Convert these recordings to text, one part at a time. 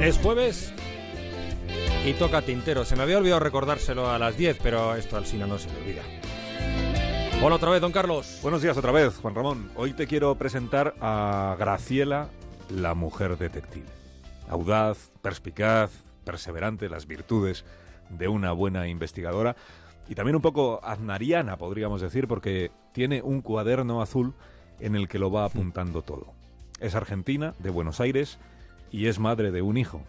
Es jueves y toca tintero. Se me había olvidado recordárselo a las 10, pero esto al Sina no se le olvida. Hola otra vez, don Carlos. Buenos días otra vez, Juan Ramón. Hoy te quiero presentar a Graciela, la mujer detective. Audaz, perspicaz, perseverante, las virtudes de una buena investigadora y también un poco aznariana, podríamos decir, porque tiene un cuaderno azul en el que lo va apuntando todo. Es argentina, de Buenos Aires, y es madre de un hijo.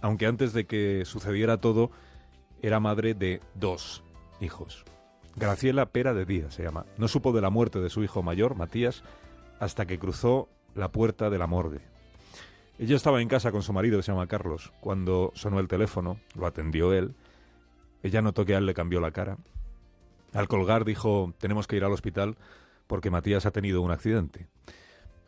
Aunque antes de que sucediera todo, era madre de dos hijos. Graciela Pera de Díaz se llama. No supo de la muerte de su hijo mayor, Matías, hasta que cruzó la puerta de la morgue. Ella estaba en casa con su marido, que se llama Carlos. Cuando sonó el teléfono, lo atendió él. Ella notó que a él le cambió la cara. Al colgar dijo, tenemos que ir al hospital porque Matías ha tenido un accidente.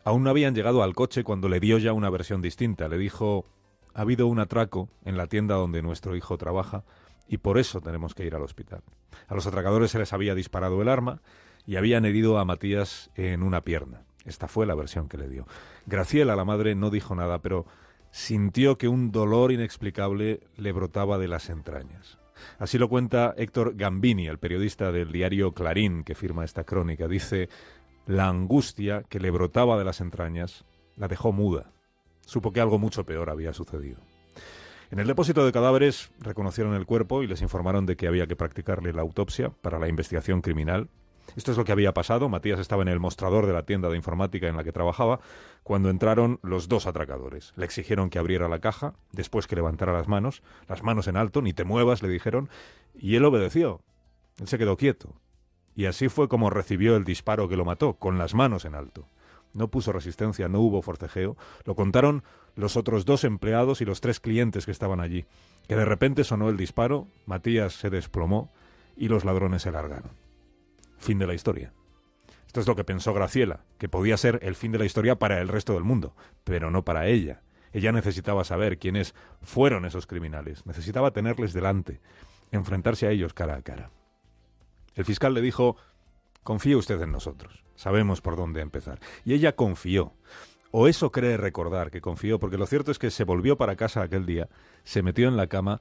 Aún no habían llegado al coche cuando le dio ya una versión distinta. Le dijo, ha habido un atraco en la tienda donde nuestro hijo trabaja y por eso tenemos que ir al hospital. A los atracadores se les había disparado el arma y habían herido a Matías en una pierna. Esta fue la versión que le dio. Graciela, la madre, no dijo nada, pero sintió que un dolor inexplicable le brotaba de las entrañas. Así lo cuenta Héctor Gambini, el periodista del diario Clarín que firma esta crónica. Dice, la angustia que le brotaba de las entrañas la dejó muda. Supo que algo mucho peor había sucedido. En el depósito de cadáveres reconocieron el cuerpo y les informaron de que había que practicarle la autopsia para la investigación criminal. Esto es lo que había pasado. Matías estaba en el mostrador de la tienda de informática en la que trabajaba cuando entraron los dos atracadores. Le exigieron que abriera la caja, después que levantara las manos, las manos en alto, ni te muevas, le dijeron, y él obedeció. Él se quedó quieto. Y así fue como recibió el disparo que lo mató, con las manos en alto. No puso resistencia, no hubo forcejeo. Lo contaron los otros dos empleados y los tres clientes que estaban allí. Que de repente sonó el disparo, Matías se desplomó y los ladrones se largaron. Fin de la historia. Esto es lo que pensó Graciela, que podía ser el fin de la historia para el resto del mundo, pero no para ella. Ella necesitaba saber quiénes fueron esos criminales, necesitaba tenerles delante, enfrentarse a ellos cara a cara. El fiscal le dijo, confíe usted en nosotros, sabemos por dónde empezar. Y ella confió. O eso cree recordar que confió, porque lo cierto es que se volvió para casa aquel día, se metió en la cama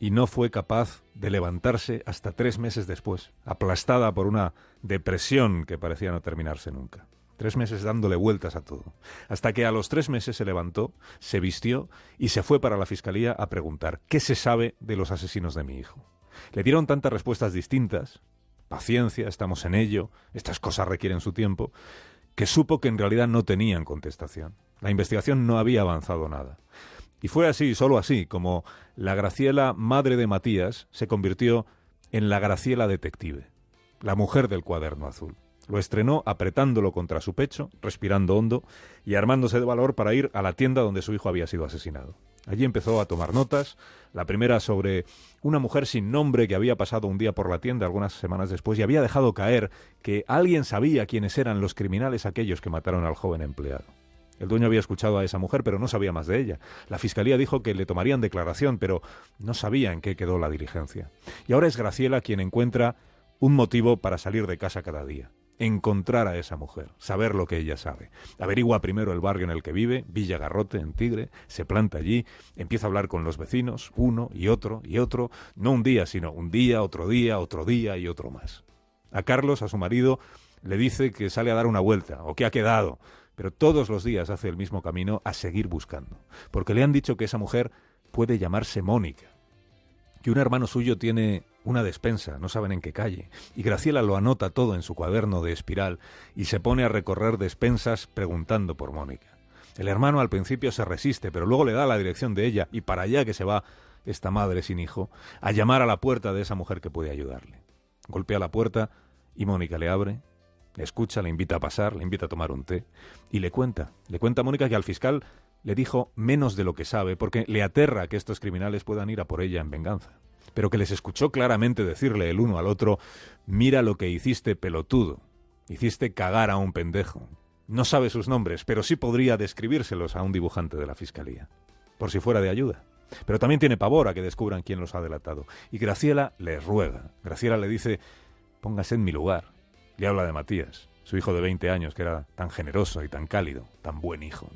y no fue capaz de levantarse hasta tres meses después, aplastada por una depresión que parecía no terminarse nunca. Tres meses dándole vueltas a todo. Hasta que a los tres meses se levantó, se vistió y se fue para la fiscalía a preguntar qué se sabe de los asesinos de mi hijo. Le dieron tantas respuestas distintas, paciencia, estamos en ello, estas cosas requieren su tiempo, que supo que en realidad no tenían contestación. La investigación no había avanzado nada. Y fue así, solo así, como la Graciela, madre de Matías, se convirtió en la Graciela detective, la mujer del cuaderno azul. Lo estrenó apretándolo contra su pecho, respirando hondo y armándose de valor para ir a la tienda donde su hijo había sido asesinado. Allí empezó a tomar notas, la primera sobre una mujer sin nombre que había pasado un día por la tienda algunas semanas después y había dejado caer que alguien sabía quiénes eran los criminales aquellos que mataron al joven empleado. El dueño había escuchado a esa mujer, pero no sabía más de ella. La fiscalía dijo que le tomarían declaración, pero no sabía en qué quedó la diligencia. Y ahora es Graciela quien encuentra un motivo para salir de casa cada día encontrar a esa mujer, saber lo que ella sabe. Averigua primero el barrio en el que vive, Villa Garrote, en Tigre, se planta allí, empieza a hablar con los vecinos, uno y otro y otro, no un día, sino un día, otro día, otro día y otro más. A Carlos, a su marido, le dice que sale a dar una vuelta, o que ha quedado, pero todos los días hace el mismo camino a seguir buscando, porque le han dicho que esa mujer puede llamarse Mónica, que un hermano suyo tiene una despensa, no saben en qué calle, y Graciela lo anota todo en su cuaderno de espiral y se pone a recorrer despensas preguntando por Mónica. El hermano al principio se resiste, pero luego le da la dirección de ella y para allá que se va esta madre sin hijo, a llamar a la puerta de esa mujer que puede ayudarle. Golpea la puerta y Mónica le abre, le escucha, le invita a pasar, le invita a tomar un té y le cuenta, le cuenta a Mónica que al fiscal le dijo menos de lo que sabe porque le aterra que estos criminales puedan ir a por ella en venganza pero que les escuchó claramente decirle el uno al otro, mira lo que hiciste pelotudo, hiciste cagar a un pendejo. No sabe sus nombres, pero sí podría describírselos a un dibujante de la Fiscalía, por si fuera de ayuda. Pero también tiene pavor a que descubran quién los ha delatado. Y Graciela le ruega. Graciela le dice, póngase en mi lugar. Le habla de Matías, su hijo de 20 años, que era tan generoso y tan cálido, tan buen hijo.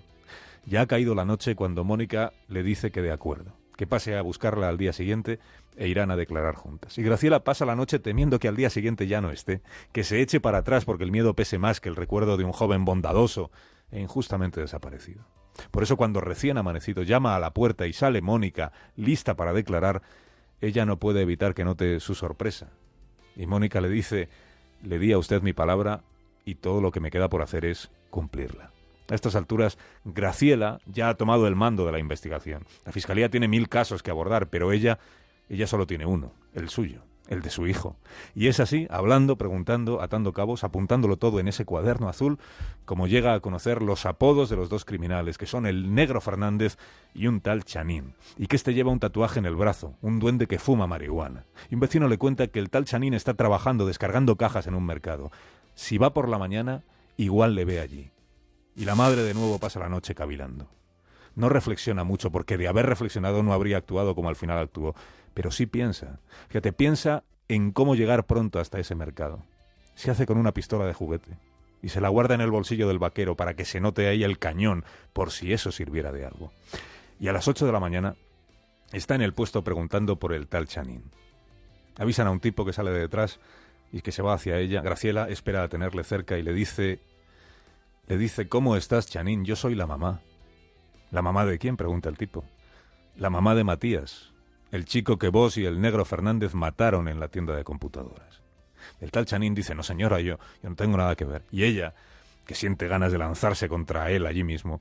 Ya ha caído la noche cuando Mónica le dice que de acuerdo, que pase a buscarla al día siguiente e irán a declarar juntas. Y Graciela pasa la noche temiendo que al día siguiente ya no esté, que se eche para atrás porque el miedo pese más que el recuerdo de un joven bondadoso e injustamente desaparecido. Por eso cuando recién amanecido llama a la puerta y sale Mónica, lista para declarar, ella no puede evitar que note su sorpresa. Y Mónica le dice, le di a usted mi palabra y todo lo que me queda por hacer es cumplirla. A estas alturas, Graciela ya ha tomado el mando de la investigación. La Fiscalía tiene mil casos que abordar, pero ella, ella solo tiene uno, el suyo el de su hijo. Y es así, hablando, preguntando, atando cabos, apuntándolo todo en ese cuaderno azul, como llega a conocer los apodos de los dos criminales, que son el negro Fernández y un tal Chanín, y que este lleva un tatuaje en el brazo, un duende que fuma marihuana. Y un vecino le cuenta que el tal Chanín está trabajando, descargando cajas en un mercado. Si va por la mañana, igual le ve allí. Y la madre de nuevo pasa la noche cavilando. No reflexiona mucho, porque de haber reflexionado no habría actuado como al final actuó pero sí piensa. Fíjate, piensa en cómo llegar pronto hasta ese mercado. Se hace con una pistola de juguete y se la guarda en el bolsillo del vaquero para que se note ahí el cañón, por si eso sirviera de algo. Y a las ocho de la mañana está en el puesto preguntando por el tal Chanín. Avisan a un tipo que sale de detrás y que se va hacia ella. Graciela espera a tenerle cerca y le dice le dice, "¿Cómo estás, Chanín? Yo soy la mamá." ¿La mamá de quién? pregunta el tipo. La mamá de Matías, el chico que vos y el negro Fernández mataron en la tienda de computadoras. El tal Chanín dice, no señora, yo, yo no tengo nada que ver. Y ella, que siente ganas de lanzarse contra él allí mismo,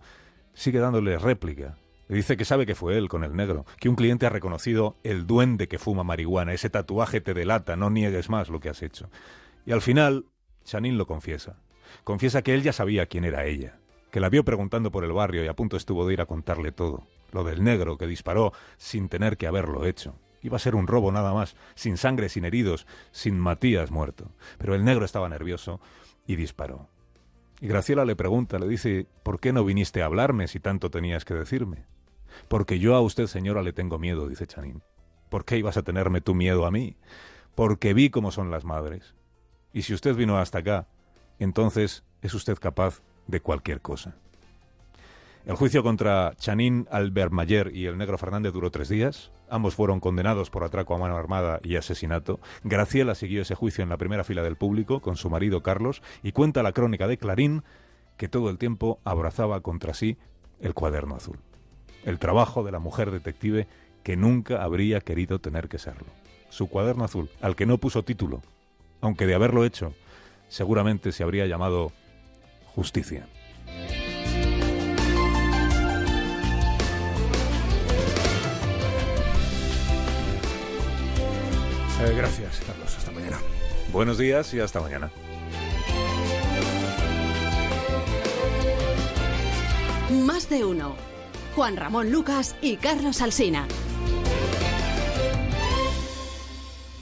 sigue dándole réplica. Le dice que sabe que fue él con el negro, que un cliente ha reconocido el duende que fuma marihuana, ese tatuaje te delata, no niegues más lo que has hecho. Y al final, Chanín lo confiesa. Confiesa que él ya sabía quién era ella, que la vio preguntando por el barrio y a punto estuvo de ir a contarle todo lo del negro que disparó sin tener que haberlo hecho. Iba a ser un robo nada más, sin sangre, sin heridos, sin Matías muerto. Pero el negro estaba nervioso y disparó. Y Graciela le pregunta, le dice, ¿por qué no viniste a hablarme si tanto tenías que decirme? Porque yo a usted, señora, le tengo miedo, dice Chanín. ¿Por qué ibas a tenerme tu miedo a mí? Porque vi cómo son las madres. Y si usted vino hasta acá, entonces es usted capaz de cualquier cosa. El juicio contra Chanín Albermayer y el negro Fernández duró tres días. Ambos fueron condenados por atraco a mano armada y asesinato. Graciela siguió ese juicio en la primera fila del público con su marido Carlos y cuenta la crónica de Clarín que todo el tiempo abrazaba contra sí el cuaderno azul. El trabajo de la mujer detective que nunca habría querido tener que serlo. Su cuaderno azul, al que no puso título, aunque de haberlo hecho, seguramente se habría llamado Justicia. Eh, gracias, Carlos. Hasta mañana. Buenos días y hasta mañana. Más de uno. Juan Ramón Lucas y Carlos Alsina.